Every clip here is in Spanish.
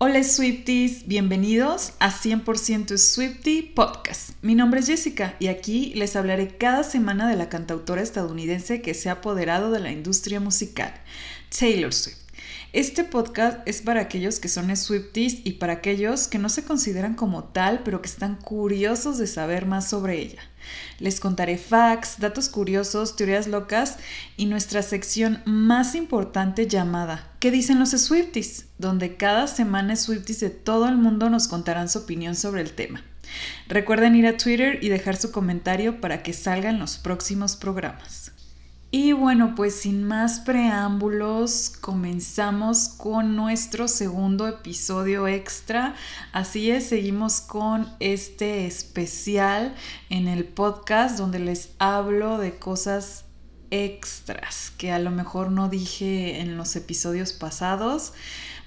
Hola Swifties, bienvenidos a 100% Swifty Podcast. Mi nombre es Jessica y aquí les hablaré cada semana de la cantautora estadounidense que se ha apoderado de la industria musical, Taylor Swift. Este podcast es para aquellos que son Swifties y para aquellos que no se consideran como tal, pero que están curiosos de saber más sobre ella. Les contaré facts, datos curiosos, teorías locas y nuestra sección más importante llamada ¿Qué dicen los Swifties? donde cada semana Swifties de todo el mundo nos contarán su opinión sobre el tema. Recuerden ir a Twitter y dejar su comentario para que salgan los próximos programas. Y bueno, pues sin más preámbulos, comenzamos con nuestro segundo episodio extra. Así es, seguimos con este especial en el podcast donde les hablo de cosas extras que a lo mejor no dije en los episodios pasados.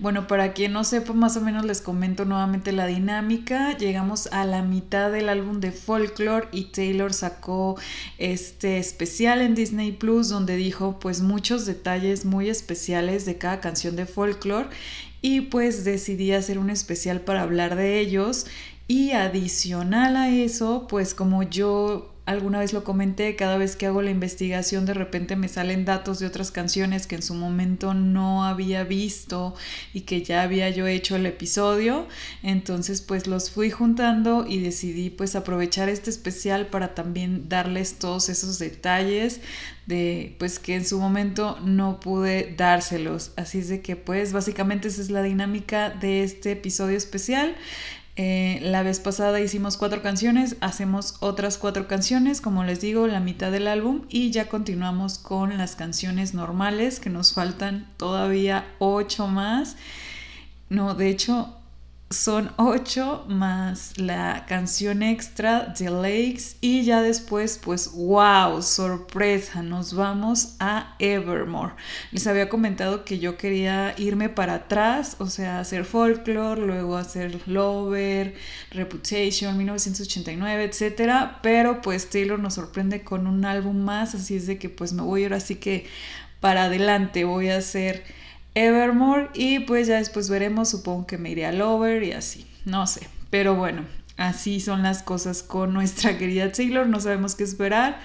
Bueno, para quien no sepa, más o menos les comento nuevamente la dinámica. Llegamos a la mitad del álbum de Folklore y Taylor sacó este especial en Disney Plus donde dijo pues muchos detalles muy especiales de cada canción de Folklore y pues decidí hacer un especial para hablar de ellos y adicional a eso, pues como yo alguna vez lo comenté, cada vez que hago la investigación de repente me salen datos de otras canciones que en su momento no había visto y que ya había yo hecho el episodio, entonces pues los fui juntando y decidí pues aprovechar este especial para también darles todos esos detalles de pues que en su momento no pude dárselos, así es de que pues básicamente esa es la dinámica de este episodio especial. Eh, la vez pasada hicimos cuatro canciones, hacemos otras cuatro canciones, como les digo, la mitad del álbum y ya continuamos con las canciones normales, que nos faltan todavía ocho más. No, de hecho, son ocho más la canción extra The Lakes y ya después pues wow, sorpresa, nos vamos a Evermore. Les había comentado que yo quería irme para atrás, o sea, hacer folklore, luego hacer Lover, Reputation, 1989, etcétera, pero pues Taylor nos sorprende con un álbum más, así es de que pues me voy ahora sí que para adelante, voy a hacer Evermore y pues ya después veremos, supongo que me iré al Over y así, no sé, pero bueno, así son las cosas con nuestra querida Taylor, no sabemos qué esperar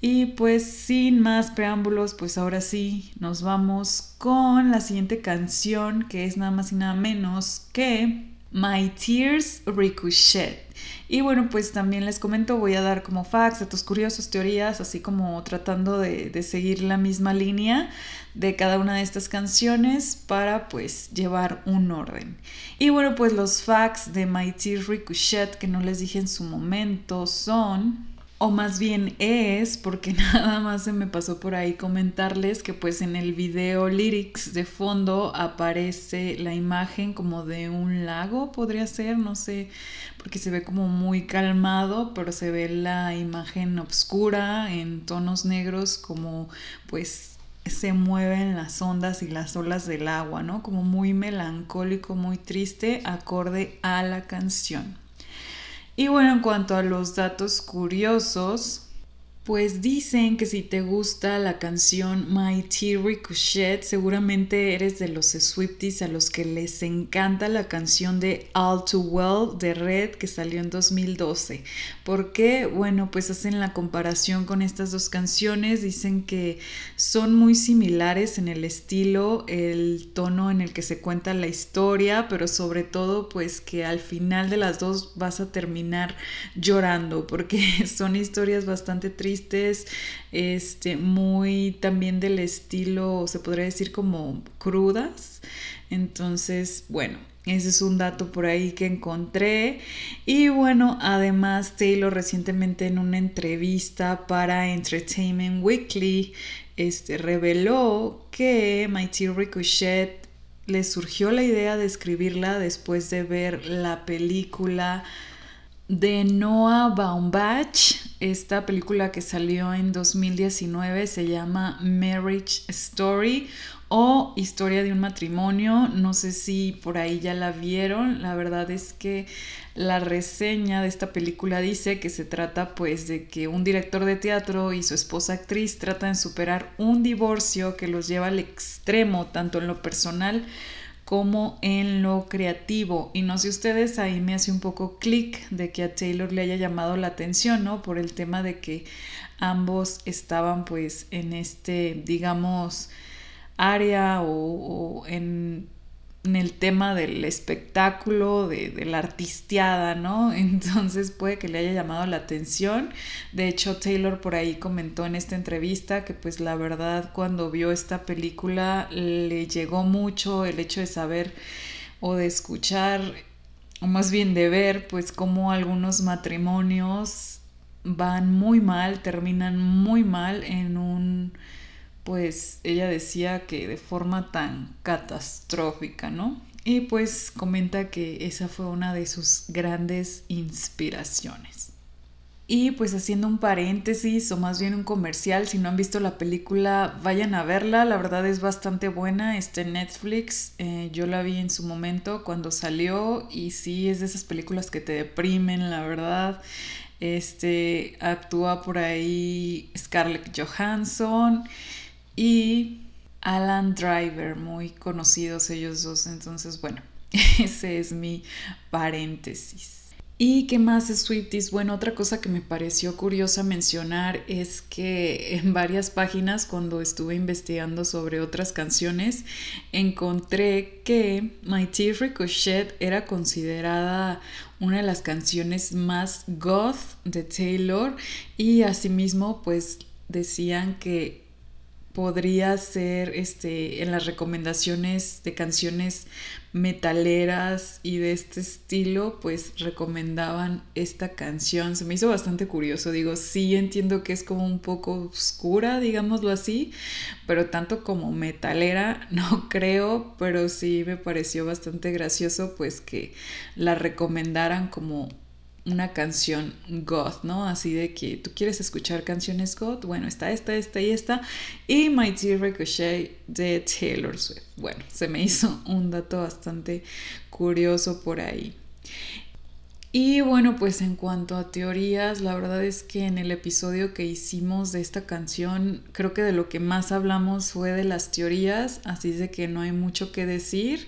y pues sin más preámbulos, pues ahora sí nos vamos con la siguiente canción que es nada más y nada menos que My Tears Ricochet. Y bueno, pues también les comento, voy a dar como facts, datos curiosos, teorías, así como tratando de, de, seguir la misma línea de cada una de estas canciones para pues llevar un orden. Y bueno, pues los facts de Tears Ricochet que no les dije en su momento son o más bien es, porque nada más se me pasó por ahí comentarles que pues en el video lyrics de fondo aparece la imagen como de un lago, podría ser, no sé, porque se ve como muy calmado, pero se ve la imagen oscura en tonos negros como pues se mueven las ondas y las olas del agua, ¿no? Como muy melancólico, muy triste, acorde a la canción. Y bueno, en cuanto a los datos curiosos, pues dicen que si te gusta la canción My Tea Ricochet, seguramente eres de los Swifties a los que les encanta la canción de All Too Well de Red que salió en 2012. ¿Por qué? Bueno, pues hacen la comparación con estas dos canciones, dicen que son muy similares en el estilo, el tono en el que se cuenta la historia, pero sobre todo pues que al final de las dos vas a terminar llorando porque son historias bastante tristes este, muy también del estilo, se podría decir como crudas. Entonces, bueno, ese es un dato por ahí que encontré. Y bueno, además Taylor recientemente en una entrevista para Entertainment Weekly este, reveló que Mighty Ricochet le surgió la idea de escribirla después de ver la película de Noah Baumbach. Esta película que salió en 2019 se llama Marriage Story o Historia de un matrimonio. No sé si por ahí ya la vieron. La verdad es que la reseña de esta película dice que se trata pues de que un director de teatro y su esposa actriz tratan de superar un divorcio que los lleva al extremo tanto en lo personal como en lo creativo. Y no sé ustedes, ahí me hace un poco clic de que a Taylor le haya llamado la atención, ¿no? Por el tema de que ambos estaban pues en este, digamos, área o, en, el tema del espectáculo, de, la artisteada, ¿no? Entonces puede que le haya llamado la atención. De hecho, Taylor por ahí comentó en esta entrevista que pues la verdad cuando vio esta película le llegó mucho el hecho de saber o de escuchar o más bien de ver pues cómo algunos matrimonios van muy mal, terminan muy mal en un pues ella decía que de forma tan catastrófica, ¿no? Y pues comenta que esa fue una de sus grandes inspiraciones. Y pues haciendo un paréntesis o más bien un comercial, si no han visto la película, vayan a verla, la verdad es bastante buena, está en Netflix, eh, yo la vi en su momento cuando salió y sí es de esas películas que te deprimen, la verdad. Este actúa por ahí Scarlett Johansson y Alan Driver, muy conocidos ellos dos. Entonces, bueno, ese es mi paréntesis. ¿Y qué más es Swifties? Bueno, otra cosa que me pareció curiosa mencionar es que en varias páginas cuando estuve investigando sobre otras canciones encontré que My Tear Ricochet era considerada una de las canciones más goth de Taylor y asimismo pues decían que podría ser este, en las recomendaciones de canciones metaleras y de este estilo, pues recomendaban esta canción. Se me hizo bastante curioso, digo, sí entiendo que es como un poco oscura, digámoslo así, pero tanto como metalera no creo, pero sí me pareció bastante gracioso pues que la recomendaran como una canción goth, ¿no? Así de que tú quieres escuchar canciones goth, bueno, está esta, esta y esta, y My Dear Ricochet de Taylor Swift. Bueno, se me hizo un dato bastante curioso por ahí. Y bueno, pues en cuanto a teorías, la verdad es que en el episodio que hicimos de esta canción, creo que de lo que más hablamos fue de las teorías, así de que no hay mucho que decir.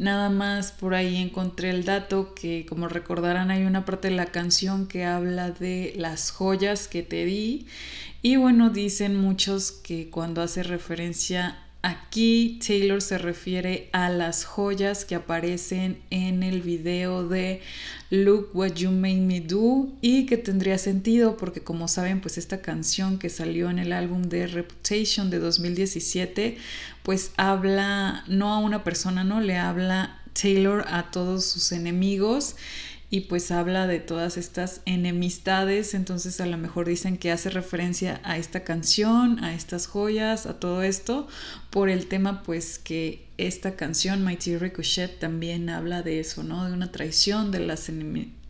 Nada más por ahí encontré el dato que como recordarán hay una parte de la canción que habla de las joyas que te di. Y bueno dicen muchos que cuando hace referencia Aquí Taylor se refiere a las joyas que aparecen en el video de Look What You Made Me Do y que tendría sentido porque como saben pues esta canción que salió en el álbum de Reputation de 2017 pues habla no a una persona, no le habla Taylor a todos sus enemigos y pues habla de todas estas enemistades, entonces a lo mejor dicen que hace referencia a esta canción, a estas joyas, a todo esto, por el tema pues que esta canción, Mighty Ricochet, también habla de eso, ¿no? De una traición, de las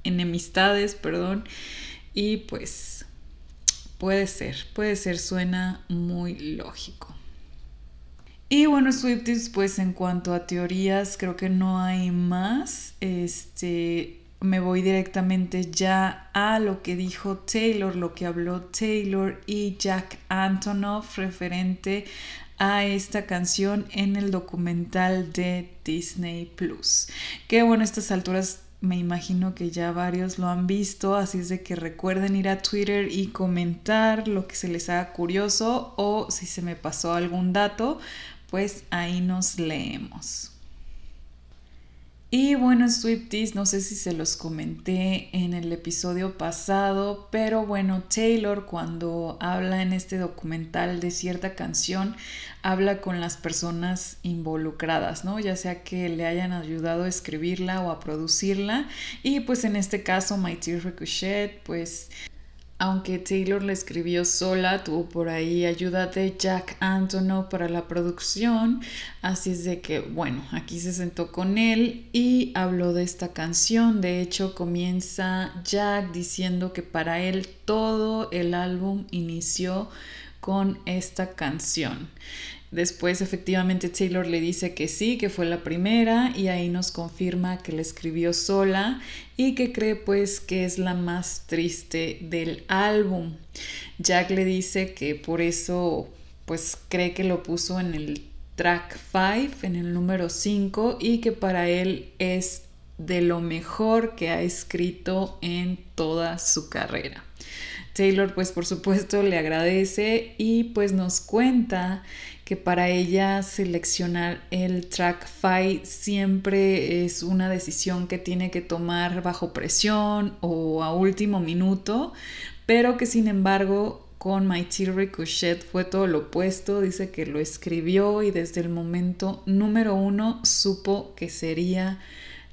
enemistades, perdón, y pues puede ser, puede ser, suena muy lógico. Y bueno, Swifties, pues en cuanto a teorías, creo que no hay más. Este, me voy directamente ya a lo que dijo Taylor, lo que habló Taylor y Jack Antonoff referente a esta canción en el documental de Disney Plus. Que bueno, a estas alturas me imagino que ya varios lo han visto, así es de que recuerden ir a Twitter y comentar lo que se les haga curioso o si se me pasó algún dato, pues ahí nos leemos. Y bueno, Swifties, no sé si se los comenté en el episodio pasado, pero bueno, Taylor cuando habla en este documental de cierta canción, habla con las personas involucradas, ¿no? Ya sea que le hayan ayudado a escribirla o a producirla. Y pues en este caso, My Tear Ricochet, pues aunque Taylor la escribió sola, tuvo por ahí ayuda de Jack Antonoff para la producción, así es de que, bueno, aquí se sentó con él y habló de esta canción. De hecho, comienza Jack diciendo que para él todo el álbum inició con esta canción. Después efectivamente Taylor le dice que sí, que fue la primera y ahí nos confirma que la escribió sola y que cree pues que es la más triste del álbum. Jack le dice que por eso pues cree que lo puso en el track 5, en el número 5, y que para él es de lo mejor que ha escrito en toda su carrera. Taylor pues por supuesto le agradece y pues nos cuenta que para ella seleccionar el track 5 siempre es una decisión que tiene que tomar bajo presión o a último minuto, pero que sin embargo con My Tea Ricochet fue todo lo opuesto, dice que lo escribió y desde el momento número uno supo que sería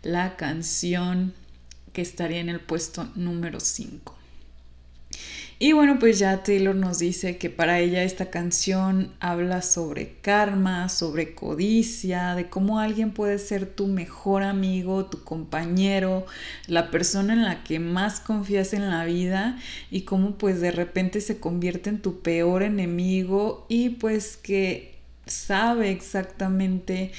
la canción que estaría en el puesto número 5. Y bueno, pues ya Taylor nos dice que para ella esta canción habla sobre karma, sobre codicia, de cómo alguien puede ser tu mejor amigo, tu compañero, la persona en la que más confías en la vida y cómo pues de repente se convierte en tu peor enemigo y pues que sabe exactamente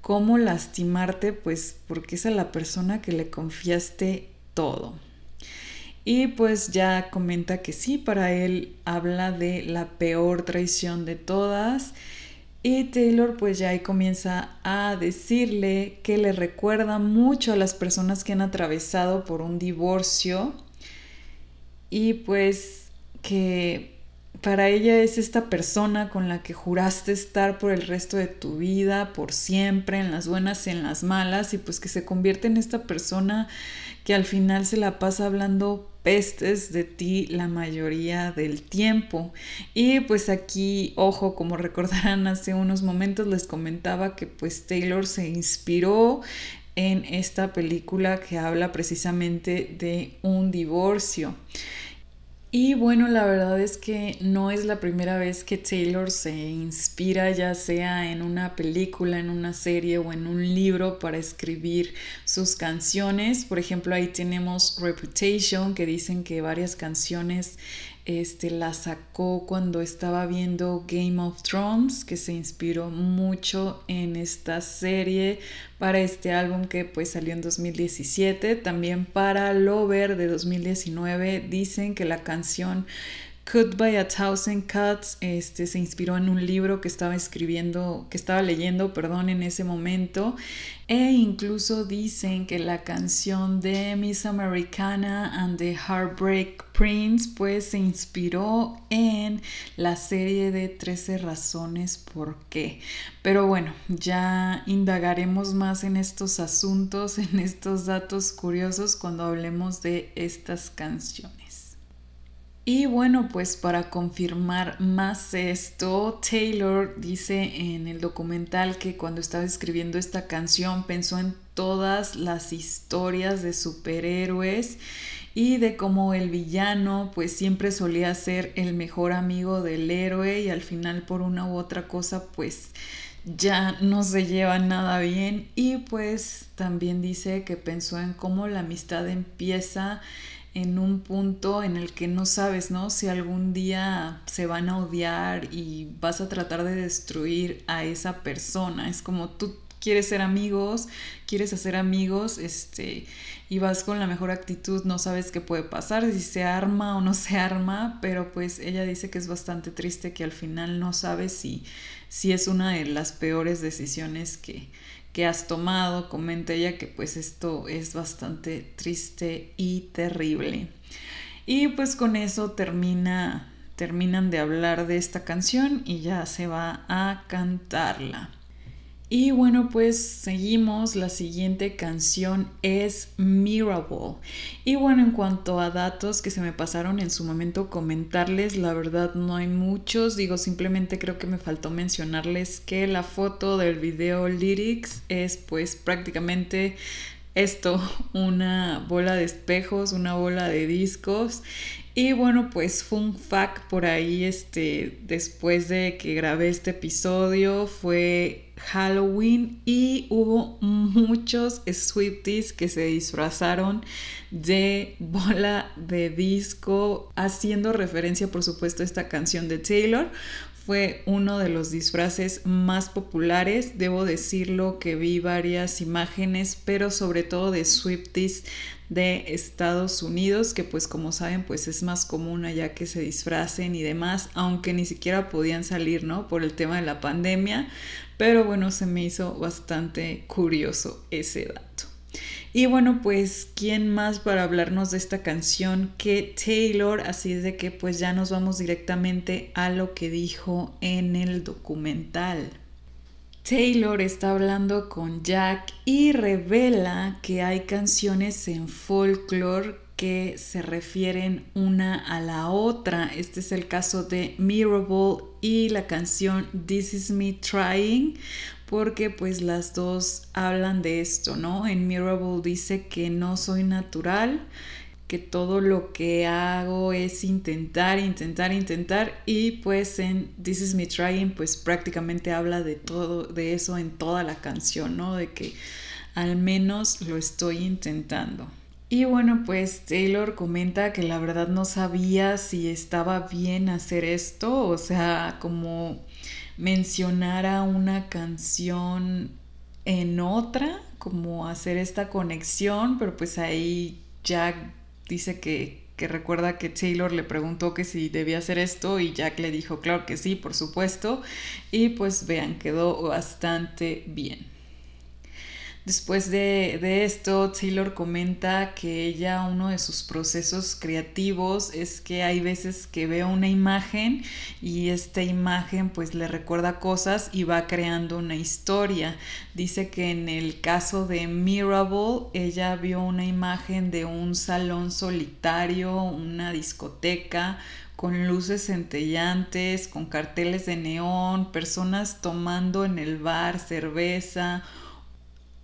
cómo lastimarte, pues porque es a la persona que le confiaste todo. Y pues ya comenta que sí, para él habla de la peor traición de todas. Y Taylor pues ya ahí comienza a decirle que le recuerda mucho a las personas que han atravesado por un divorcio. Y pues que para ella es esta persona con la que juraste estar por el resto de tu vida, por siempre, en las buenas y en las malas, y pues que se convierte en esta persona que al final se la pasa hablando pestes de ti la mayoría del tiempo. Y pues aquí, ojo, como recordarán hace unos momentos les comentaba que pues Taylor se inspiró en esta película que habla precisamente de un divorcio. Y bueno, la verdad es que no es la primera vez que Taylor se inspira ya sea en una película, en una serie o en un libro para escribir sus canciones. Por ejemplo, ahí tenemos Reputation, que dicen que varias canciones este, la sacó cuando estaba viendo Game of Thrones, que se inspiró mucho en esta serie para este álbum que pues salió en 2017. También para Lover de 2019 dicen que la canción Cut by a Thousand Cuts este, se inspiró en un libro que estaba escribiendo, que estaba leyendo, perdón, en ese momento. E incluso dicen que la canción de Miss Americana and the Heartbreak Prince pues se inspiró en la serie de 13 razones por qué. Pero bueno, ya indagaremos más en estos asuntos, en estos datos curiosos cuando hablemos de estas canciones. Y bueno, pues para confirmar más esto, Taylor dice en el documental que cuando estaba escribiendo esta canción pensó en todas las historias de superhéroes y de cómo el villano pues siempre solía ser el mejor amigo del héroe y al final por una u otra cosa pues ya no se lleva nada bien. Y pues también dice que pensó en cómo la amistad empieza en un punto en el que no sabes, ¿no? Si algún día se van a odiar y vas a tratar de destruir a esa persona. Es como tú quieres ser amigos, quieres hacer amigos, este, y vas con la mejor actitud, no sabes qué puede pasar, si se arma o no se arma, pero pues ella dice que es bastante triste que al final no sabes si, si es una de las peores decisiones que, que has tomado. Comenta ella que pues esto es bastante triste y terrible. Y pues con eso termina, terminan de hablar de esta canción y ya se va a cantarla. Y bueno, pues seguimos. La siguiente canción es Mirable. Y bueno, en cuanto a datos que se me pasaron en su momento comentarles, la verdad no hay muchos. Digo, simplemente creo que me faltó mencionarles que la foto del video lyrics es pues prácticamente esto, una bola de espejos, una bola de discos. Y bueno, pues fun fact por ahí, este, después de que grabé este episodio, fue Halloween y hubo muchos Swifties que se disfrazaron de bola de disco, haciendo referencia por supuesto a esta canción de Taylor. fue uno de los disfraces más populares. Debo decirlo que vi varias imágenes, pero sobre todo de Swifties de Estados Unidos, que pues como saben pues es más común allá que se disfracen y demás, aunque ni siquiera podían salir, ¿no? Por el tema de la pandemia, pero bueno, se me hizo bastante curioso ese dato. Y bueno, pues, ¿quién más para hablarnos de esta canción que Taylor? Así es de que pues ya nos vamos directamente a lo que dijo en el documental. Taylor está hablando con Jack y revela que hay canciones en folklore que se refieren una a la otra. Este es el caso de Mirable y la canción This Is Me Trying, porque pues las dos hablan de esto, ¿no? En Mirable dice que no soy natural, que todo lo que hago es intentar, intentar, intentar y pues en This Is Me Trying pues prácticamente habla de todo, de eso en toda la canción, ¿no? De que al menos lo estoy intentando. Y bueno, pues Taylor comenta que la verdad no sabía si estaba bien hacer esto, o sea, como mencionara una canción en otra, como hacer esta conexión, pero pues ahí Jack dice que, que recuerda que Taylor le preguntó que si debía hacer esto y Jack le dijo claro que sí, por supuesto, y pues vean, quedó bastante bien. Después de, esto, Taylor comenta que ella, uno de sus procesos creativos es que hay veces que ve una imagen y esta imagen pues le recuerda cosas y va creando una historia. Dice que en el caso de Mirable, ella vio una imagen de un salón solitario, una discoteca, con luces centellantes, con carteles de neón, personas tomando en el bar cerveza,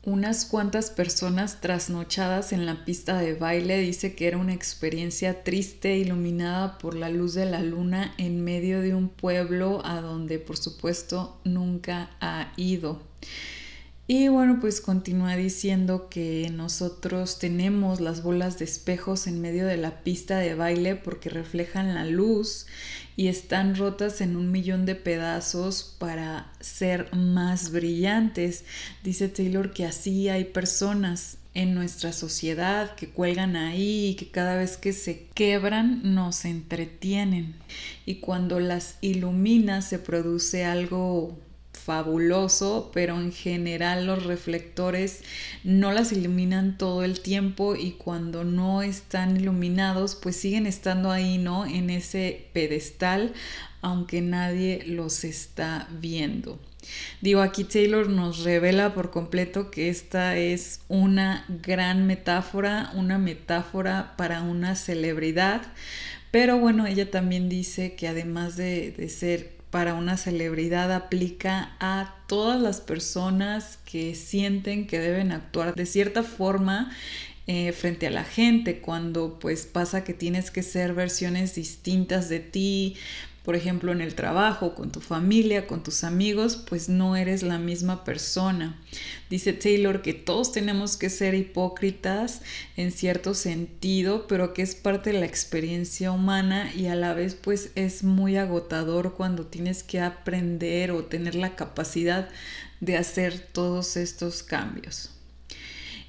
unas cuantas personas trasnochadas en la pista de baile dice que era una experiencia triste iluminada por la luz de la luna en medio de un pueblo a donde por supuesto nunca ha ido. Y bueno, pues continúa diciendo que nosotros tenemos las bolas de espejos en medio de la pista de baile porque reflejan la luz y están rotas en un millón de pedazos para ser más brillantes. Dice Taylor que así hay personas en nuestra sociedad que cuelgan ahí y que cada vez que se quebran nos entretienen. Y cuando las ilumina se produce algo fabuloso, pero en general los reflectores no las iluminan todo el tiempo y cuando no están iluminados, pues siguen estando ahí, ¿no? En ese pedestal, aunque nadie los está viendo. Digo, aquí Taylor nos revela por completo que esta es una gran metáfora, una metáfora para una celebridad, pero bueno, ella también dice que además de, de ser para una celebridad aplica a todas las personas que sienten que deben actuar de cierta forma eh, frente a la gente cuando pues pasa que tienes que ser versiones distintas de ti por ejemplo, en el trabajo, con tu familia, con tus amigos, pues no eres la misma persona. Dice Taylor que todos tenemos que ser hipócritas en cierto sentido, pero que es parte de la experiencia humana y a la vez pues es muy agotador cuando tienes que aprender o tener la capacidad de hacer todos estos cambios.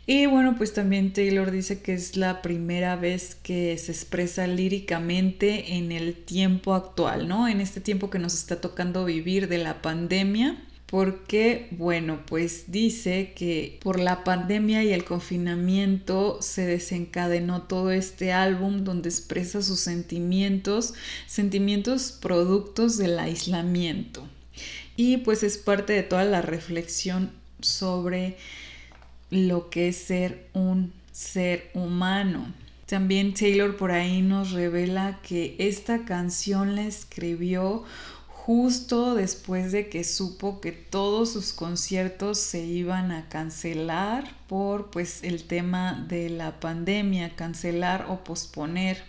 Y bueno, pues también Taylor dice que es la primera vez que se expresa líricamente en el tiempo actual, ¿no? En este tiempo que nos está tocando vivir de la pandemia. Porque, bueno, pues dice que por la pandemia y el confinamiento se desencadenó todo este álbum donde expresa sus sentimientos, sentimientos productos del aislamiento. Y pues es parte de toda la reflexión sobre lo que es ser un ser humano. También Taylor por ahí nos revela que esta canción la escribió justo después de que supo que todos sus conciertos se iban a cancelar por pues el tema de la pandemia, cancelar o posponer.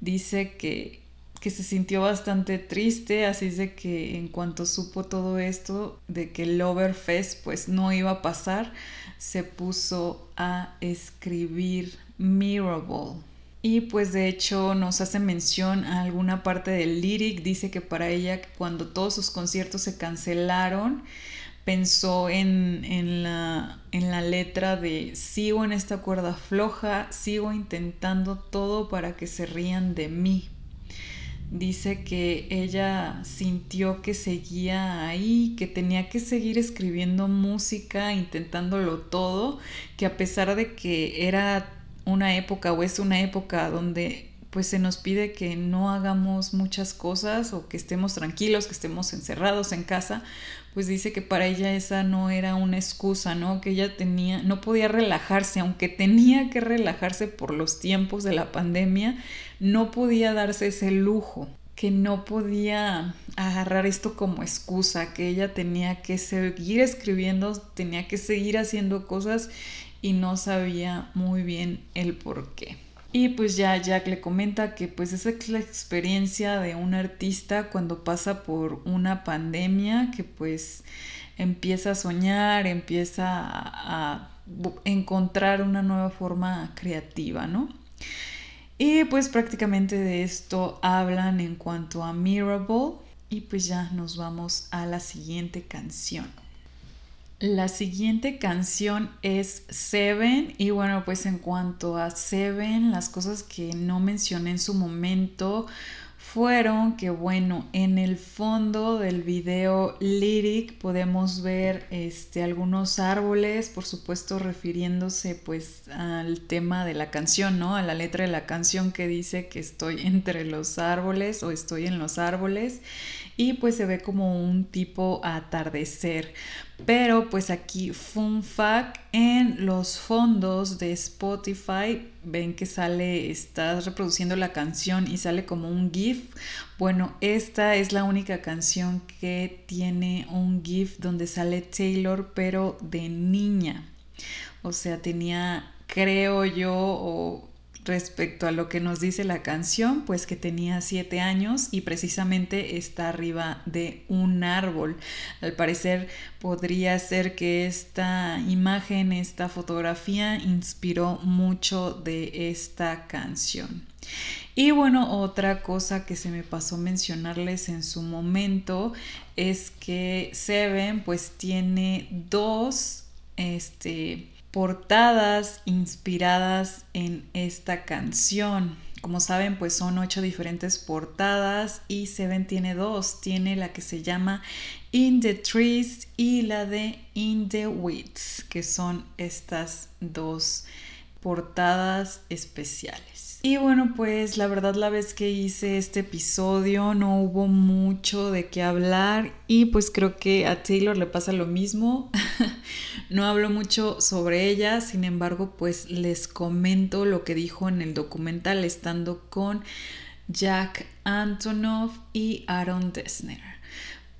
Dice que que se sintió bastante triste, así es de que en cuanto supo todo esto, de que el Loverfest pues no iba a pasar, se puso a escribir Mirable. Y pues de hecho nos hace mención a alguna parte del lyric, dice que para ella cuando todos sus conciertos se cancelaron, pensó en, en, la, en la letra de sigo en esta cuerda floja, sigo intentando todo para que se rían de mí. Dice que ella sintió que seguía ahí, que tenía que seguir escribiendo música, intentándolo todo, que a pesar de que era una época o es una época donde pues se nos pide que no hagamos muchas cosas o que estemos tranquilos, que estemos encerrados en casa, pues dice que para ella esa no era una excusa, ¿no? Que ella tenía, no podía relajarse, aunque tenía que relajarse por los tiempos de la pandemia, no podía darse ese lujo que no podía agarrar esto como excusa, que ella tenía que seguir escribiendo, tenía que seguir haciendo cosas y no sabía muy bien el por qué. Y pues ya Jack le comenta que pues esa es la experiencia de un artista cuando pasa por una pandemia, que pues empieza a soñar, empieza a, encontrar una nueva forma creativa, ¿no? Y pues prácticamente de esto hablan en cuanto a Mirable y pues ya nos vamos a la siguiente canción. La siguiente canción es Seven. Y bueno pues en cuanto a Seven las cosas que no mencioné en su momento fueron que bueno en el fondo del video lyric podemos ver este algunos árboles por supuesto refiriéndose pues al tema de la canción no a la letra de la canción que dice que estoy entre los árboles o estoy en los árboles y pues se ve como un tipo atardecer. Pero pues aquí fun fact en los fondos de Spotify ven que sale, estás reproduciendo la canción y sale como un GIF. Bueno, esta es la única canción que tiene un GIF donde sale Taylor pero de niña. O sea, tenía, creo yo, o respecto a lo que nos dice la canción, pues que tenía siete años y precisamente está arriba de un árbol. Al parecer podría ser que esta imagen, esta fotografía inspiró mucho de esta canción. Y bueno, otra cosa que se me pasó mencionarles en su momento es que Seven pues tiene dos este portadas inspiradas en esta canción. Como saben, pues son ocho diferentes portadas y Seven tiene dos. Tiene la que se llama In the Trees y la de In the Weeds, que son estas dos portadas especiales. Y bueno, pues la verdad la vez que hice este episodio no hubo mucho de qué hablar y pues creo que a Taylor le pasa lo mismo. no hablo mucho sobre ella, sin embargo pues les comento lo que dijo en el documental estando con Jack Antonoff y Aaron Dessner.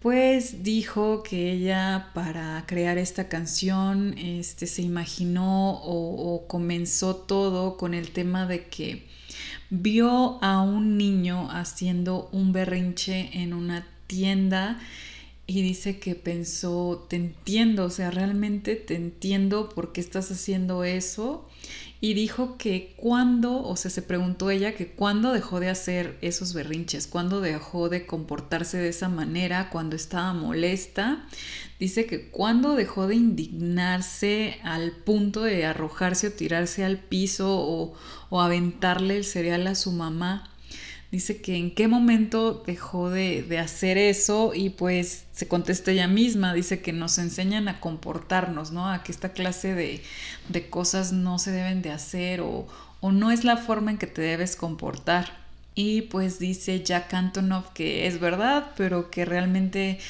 Pues dijo que ella para crear esta canción este, se imaginó o, o comenzó todo con el tema de que vio a un niño haciendo un berrinche en una tienda y dice que pensó, te entiendo, o sea, realmente te entiendo por qué estás haciendo eso. Y dijo que cuando, o sea, se preguntó ella que cuándo dejó de hacer esos berrinches, cuándo dejó de comportarse de esa manera, cuando estaba molesta. Dice que cuando dejó de indignarse al punto de arrojarse o tirarse al piso o, o aventarle el cereal a su mamá. Dice que en qué momento dejó de, hacer eso y pues se contesta ella misma, dice que nos enseñan a comportarnos, ¿no? A que esta clase de, de cosas no se deben de hacer o, o no es la forma en que te debes comportar. Y pues dice Jack Antonoff que es verdad, pero que realmente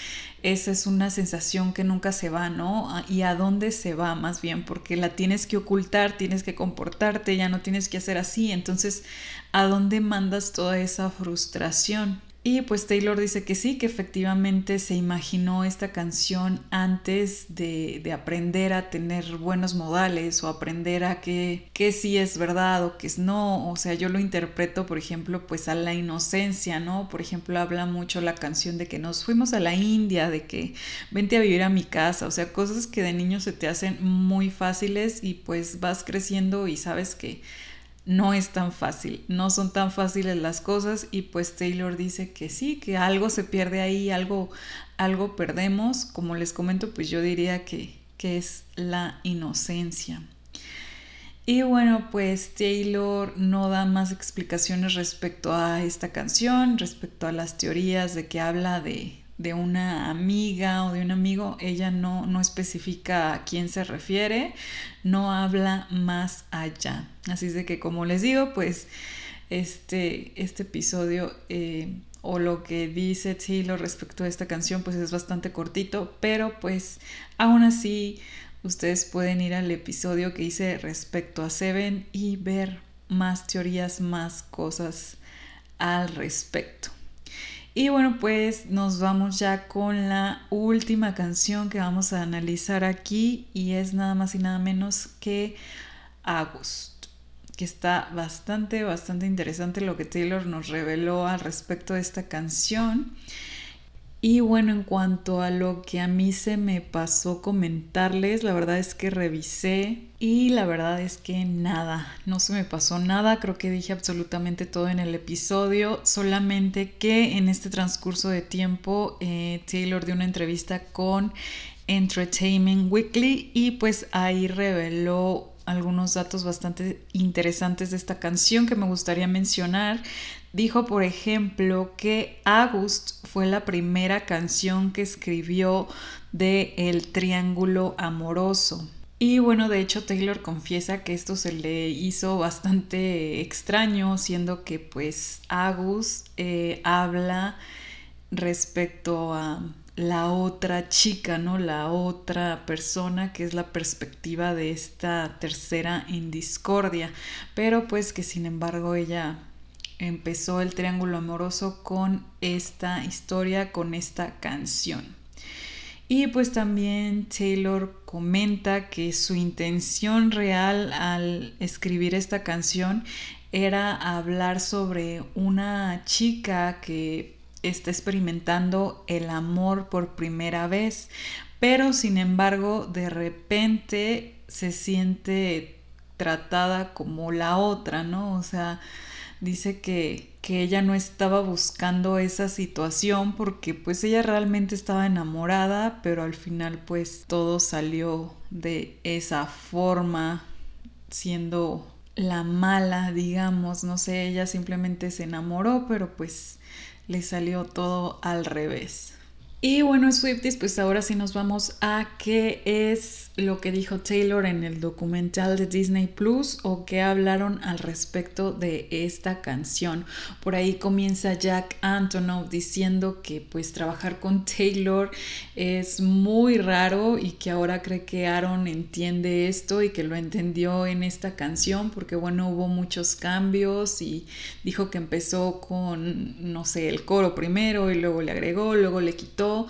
esa es una sensación que nunca se va, ¿no? ¿Y a dónde se va más bien? Porque la tienes que ocultar, tienes que comportarte, ya no tienes que hacer así. Entonces, ¿a dónde mandas toda esa frustración? Y pues Taylor dice que sí, que efectivamente se imaginó esta canción antes de, aprender a tener buenos modales o aprender a que, que sí es verdad o que es no. O sea, yo lo interpreto, por ejemplo, pues a la inocencia, ¿no? Por ejemplo, habla mucho la canción de que nos fuimos a la India, de que vente a vivir a mi casa. O sea, cosas que de niño se te hacen muy fáciles y pues vas creciendo y sabes que no es tan fácil, no son tan fáciles las cosas y pues Taylor dice que sí, que algo se pierde ahí, algo, algo perdemos, como les comento, pues yo diría que, que es la inocencia. Y bueno, pues Taylor no da más explicaciones respecto a esta canción, respecto a las teorías de que habla de, de una amiga o de un amigo, ella no, no especifica a quién se refiere, no habla más allá. Así es de que como les digo, pues este, este episodio eh, o lo que dice Taylor respecto a esta canción pues es bastante cortito, pero pues aún así ustedes pueden ir al episodio que hice respecto a Seven y ver más teorías, más cosas al respecto. Y bueno, pues nos vamos ya con la última canción que vamos a analizar aquí y es nada más y nada menos que August, que está bastante, bastante interesante lo que Taylor nos reveló al respecto de esta canción. Y bueno, en cuanto a lo que a mí se me pasó comentarles, la verdad es que revisé y la verdad es que nada, no se me pasó nada, creo que dije absolutamente todo en el episodio, solamente que en este transcurso de tiempo eh, Taylor dio una entrevista con Entertainment Weekly y pues ahí reveló algunos datos bastante interesantes de esta canción que me gustaría mencionar. Dijo, por ejemplo, que August fue la primera canción que escribió de El Triángulo Amoroso. Y bueno, de hecho Taylor confiesa que esto se le hizo bastante extraño, siendo que pues August eh, habla respecto a la otra chica, ¿no? La otra persona que es la perspectiva de esta tercera en discordia, pero pues que sin embargo ella empezó el triángulo amoroso con esta historia, con esta canción. Y pues también Taylor comenta que su intención real al escribir esta canción era hablar sobre una chica que está experimentando el amor por primera vez, pero sin embargo de repente se siente tratada como la otra, ¿no? O sea, dice que, que, ella no estaba buscando esa situación porque pues ella realmente estaba enamorada, pero al final pues todo salió de esa forma, siendo la mala, digamos, no sé, ella simplemente se enamoró, pero pues le salió todo al revés. Y bueno, Swifties, pues ahora sí nos vamos a qué es lo que dijo Taylor en el documental de Disney Plus o qué hablaron al respecto de esta canción. Por ahí comienza Jack Antonoff diciendo que pues trabajar con Taylor es muy raro y que ahora cree que Aaron entiende esto y que lo entendió en esta canción porque bueno, hubo muchos cambios y dijo que empezó con, no sé, el coro primero y luego le agregó, luego le quitó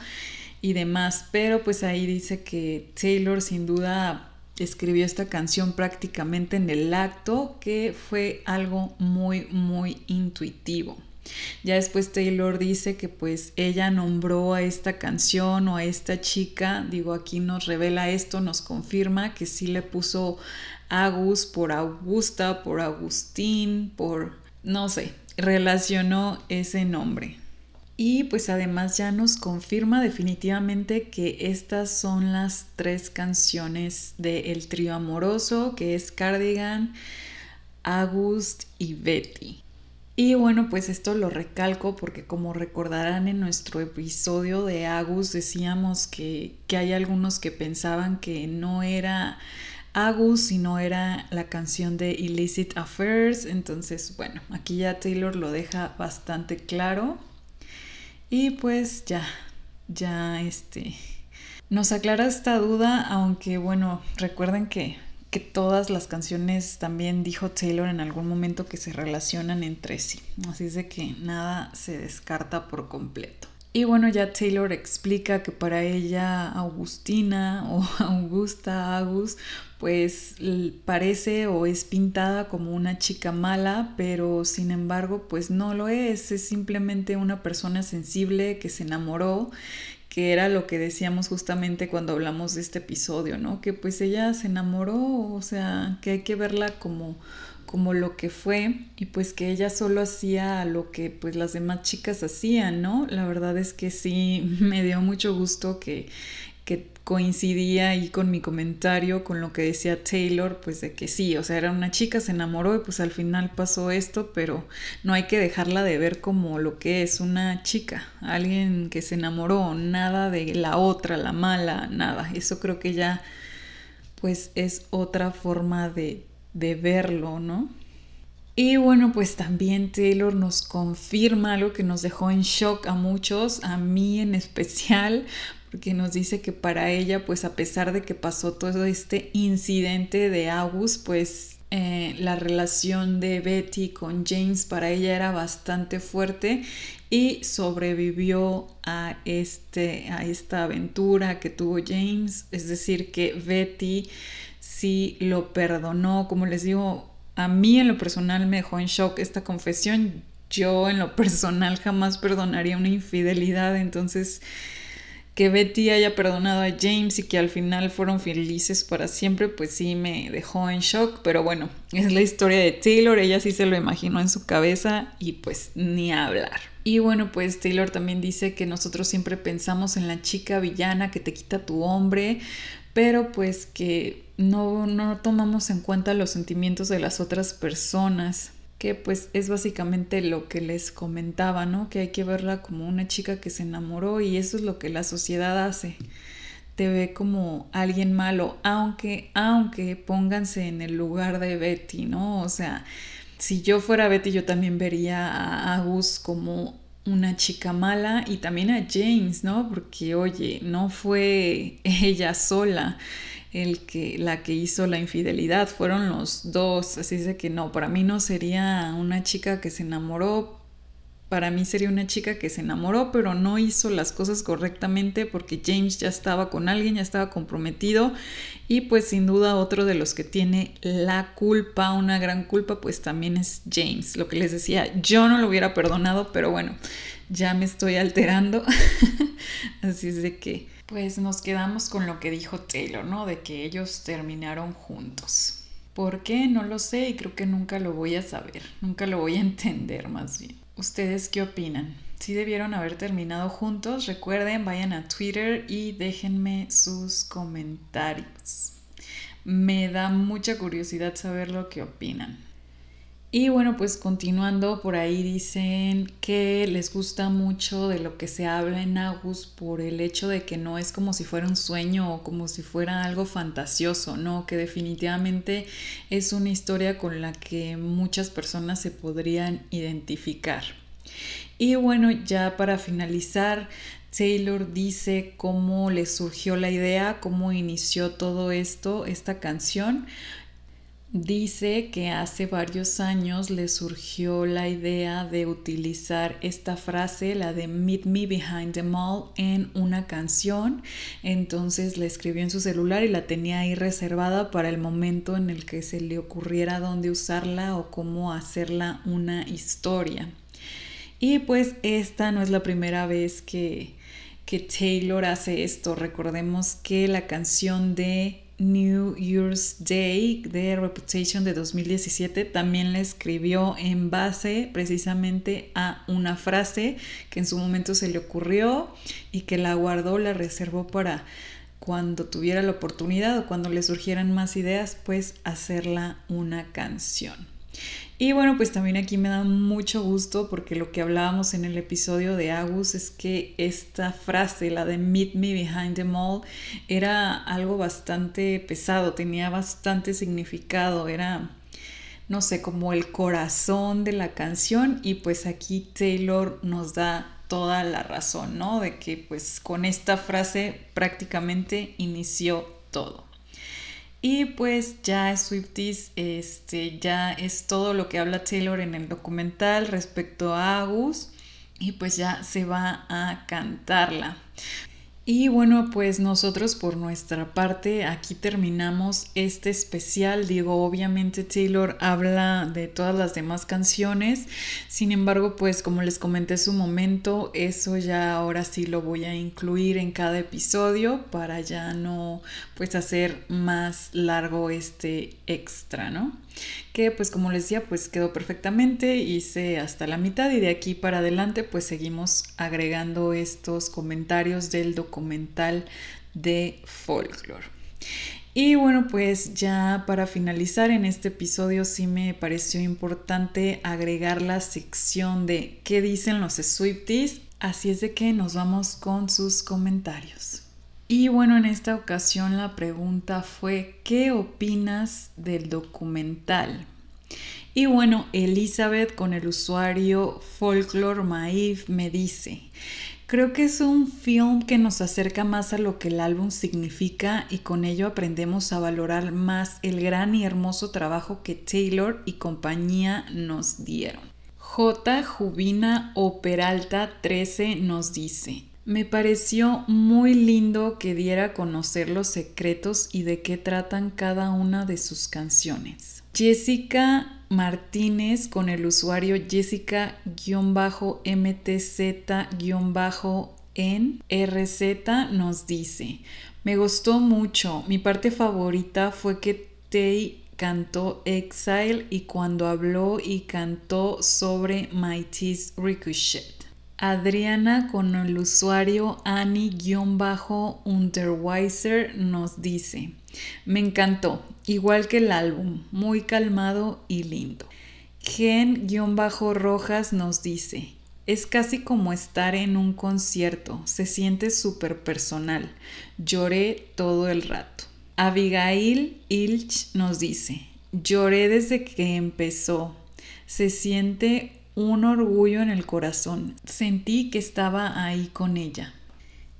y demás, pero pues ahí dice que Taylor sin duda escribió esta canción prácticamente en el acto, que fue algo muy, muy intuitivo. Ya después Taylor dice que pues ella nombró a esta canción o a esta chica, digo aquí nos revela esto, nos confirma que sí le puso Agus por Augusta, por Agustín, por no sé, relacionó ese nombre. Y pues además ya nos confirma definitivamente que estas son las tres canciones del trío amoroso, que es Cardigan, August y Betty. Y bueno, pues esto lo recalco porque como recordarán en nuestro episodio de August decíamos que, que hay algunos que pensaban que no era Agus, sino era la canción de Illicit Affairs. Entonces, bueno, aquí ya Taylor lo deja bastante claro. Y pues ya, ya este, nos aclara esta duda, aunque bueno, recuerden que, que todas las canciones también dijo Taylor en algún momento que se relacionan entre sí. Así es de que nada se descarta por completo. Y bueno, ya Taylor explica que para ella Augustina o Augusta Agus pues parece o es pintada como una chica mala, pero sin embargo pues no lo es, es simplemente una persona sensible que se enamoró, que era lo que decíamos justamente cuando hablamos de este episodio, ¿no? Que pues ella se enamoró, o sea, que hay que verla como como lo que fue y pues que ella solo hacía lo que pues las demás chicas hacían, ¿no? La verdad es que sí me dio mucho gusto que, que coincidía ahí con mi comentario, con lo que decía Taylor, pues de que sí, o sea, era una chica, se enamoró y pues al final pasó esto, pero no hay que dejarla de ver como lo que es una chica, alguien que se enamoró, nada de la otra, la mala, nada. Eso creo que ya pues es otra forma de, de verlo, ¿no? Y bueno, pues también Taylor nos confirma algo que nos dejó en shock a muchos, a mí en especial, porque nos dice que para ella, pues a pesar de que pasó todo este incidente de August, pues eh, la relación de Betty con James para ella era bastante fuerte y sobrevivió a, este, a esta aventura que tuvo James, es decir, que Betty sí lo perdonó. Como les digo, a mí en lo personal me dejó en shock esta confesión. Yo en lo personal jamás perdonaría una infidelidad, entonces que Betty haya perdonado a James y que al final fueron felices para siempre, pues sí me dejó en shock, pero bueno, es la historia de Taylor, ella sí se lo imaginó en su cabeza y pues ni hablar. Y bueno, pues Taylor también dice que nosotros siempre pensamos en la chica villana que te quita tu hombre, pero pues que no, no tomamos en cuenta los sentimientos de las otras personas, que pues es básicamente lo que les comentaba, ¿no? Que hay que verla como una chica que se enamoró y eso es lo que la sociedad hace. Te ve como alguien malo, aunque, aunque pónganse en el lugar de Betty, ¿no? O sea, si yo fuera Betty, yo también vería a Agus como una chica mala y también a James, ¿no? Porque, oye, no fue ella sola el que, la que hizo la infidelidad, fueron los dos, así de que no, para mí no sería una chica que se enamoró, para mí sería una chica que se enamoró, pero no hizo las cosas correctamente porque James ya estaba con alguien, ya estaba comprometido y pues sin duda otro de los que tiene la culpa, una gran culpa, pues también es James. Lo que les decía, yo no lo hubiera perdonado, pero bueno, ya me estoy alterando. Así es de que pues nos quedamos con lo que dijo Taylor, ¿no? De que ellos terminaron juntos. ¿Por qué? No lo sé y creo que nunca lo voy a saber, nunca lo voy a entender más bien. ¿Ustedes qué opinan? Si debieron haber terminado juntos, recuerden, vayan a Twitter y déjenme sus comentarios. Me da mucha curiosidad saber lo que opinan. Y bueno, pues continuando por ahí dicen que les gusta mucho de lo que se habla en Agus por el hecho de que no es como si fuera un sueño o como si fuera algo fantasioso, no, que definitivamente es una historia con la que muchas personas se podrían identificar. Y bueno, ya para finalizar, Taylor dice cómo le surgió la idea, cómo inició todo esto, esta canción. Dice que hace varios años le surgió la idea de utilizar esta frase, la de Meet Me Behind the Mall, en una canción. Entonces la escribió en su celular y la tenía ahí reservada para el momento en el que se le ocurriera dónde usarla o cómo hacerla una historia. Y pues esta no es la primera vez que, que Taylor hace esto. Recordemos que la canción de New Year's Day de Reputation de 2017 también la escribió en base precisamente a una frase que en su momento se le ocurrió y que la guardó, la reservó para cuando tuviera la oportunidad o cuando le surgieran más ideas, pues hacerla una canción. Y bueno, pues también aquí me da mucho gusto porque lo que hablábamos en el episodio de Agus es que esta frase, la de Meet Me Behind the Mall, era algo bastante pesado, tenía bastante significado, era, no sé, como el corazón de la canción y pues aquí Taylor nos da toda la razón, ¿no? De que pues con esta frase prácticamente inició todo. Y pues ya Swifties, este, ya es todo lo que habla Taylor en el documental respecto a Agus y pues ya se va a cantarla. Y bueno, pues nosotros por nuestra parte aquí terminamos este especial. Digo, obviamente Taylor habla de todas las demás canciones. Sin embargo, pues como les comenté en su momento, eso ya ahora sí lo voy a incluir en cada episodio para ya no pues hacer más largo este extra, ¿no? Que pues como les decía, pues quedó perfectamente, hice hasta la mitad y de aquí para adelante pues seguimos agregando estos comentarios del documental de folklore. Y bueno, pues ya para finalizar en este episodio sí me pareció importante agregar la sección de qué dicen los Swifties, así es de que nos vamos con sus comentarios. Y bueno, en esta ocasión la pregunta fue, ¿qué opinas del documental? Y bueno, Elizabeth con el usuario Folklore Maif me dice, creo que es un film que nos acerca más a lo que el álbum significa y con ello aprendemos a valorar más el gran y hermoso trabajo que Taylor y compañía nos dieron. J. Jubina o Peralta 13 nos dice, me pareció muy lindo que diera a conocer los secretos y de qué tratan cada una de sus canciones. Jessica Martínez con el usuario Jessica-MTZ- RZ nos dice, me gustó mucho, mi parte favorita fue que Tay cantó Exile y cuando habló y cantó sobre My Teeth Ricochet. Adriana con el usuario Annie-Unterweiser nos dice, me encantó, igual que el álbum, muy calmado y lindo. Gen-Rojas nos dice, es casi como estar en un concierto, se siente súper personal, lloré todo el rato. Abigail Ilch nos dice, lloré desde que empezó, se siente un orgullo en el corazón. Sentí que estaba ahí con ella.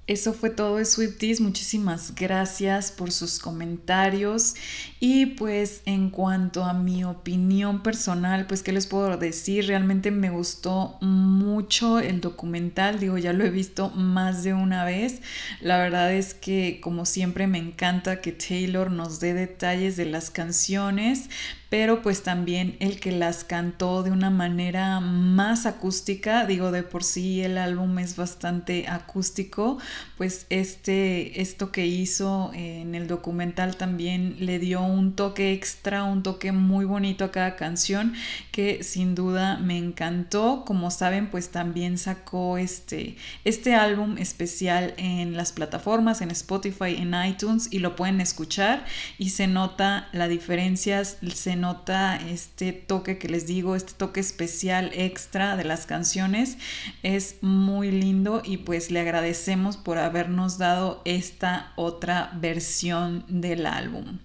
Eso fue todo de Swifties. Muchísimas gracias por sus comentarios. Y pues en cuanto a mi opinión personal, pues qué les puedo decir, realmente me gustó mucho el documental. Digo, ya lo he visto más de una vez. La verdad es que como siempre me encanta que Taylor nos dé detalles de las canciones, pero pues también el que las cantó de una manera más acústica, digo de por sí el álbum es bastante acústico, pues este, esto que hizo en el documental también le dio un toque extra, un toque muy bonito a cada canción que sin duda me encantó, como saben pues también sacó este, este álbum especial en las plataformas, en Spotify, en iTunes y lo pueden escuchar y se nota la diferencia, se nota este toque que les digo, este toque especial extra de las canciones. Es muy lindo y pues le agradecemos por habernos dado esta otra versión del álbum.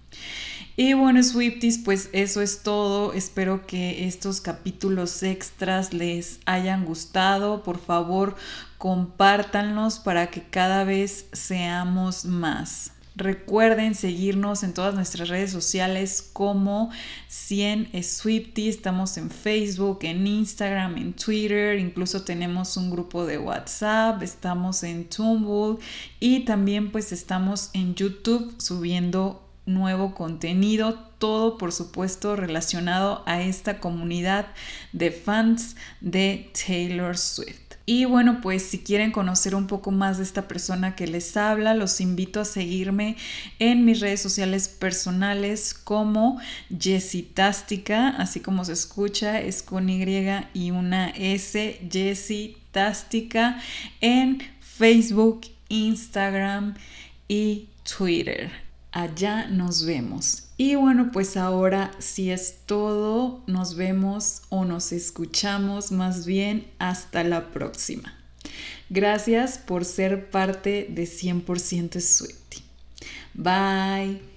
Y bueno, Swifties, pues eso es todo. Espero que estos capítulos extras les hayan gustado. Por favor, compártanlos para que cada vez seamos más. Recuerden seguirnos en todas nuestras redes sociales como 100 Swifty. Estamos en Facebook, en Instagram, en Twitter. Incluso tenemos un grupo de WhatsApp. Estamos en Tumblr y también pues estamos en YouTube subiendo nuevo contenido. Todo por supuesto relacionado a esta comunidad de fans de Taylor Swift. Y bueno, pues si quieren conocer un poco más de esta persona que les habla, los invito a seguirme en mis redes sociales personales como Jessitástica, así como se escucha, es con Y y una S, Jessitástica, en Facebook, Instagram y Twitter. Allá nos vemos. Y bueno, pues ahora si es todo, nos vemos o nos escuchamos más bien hasta la próxima. Gracias por ser parte de 100% Sweetie. Bye.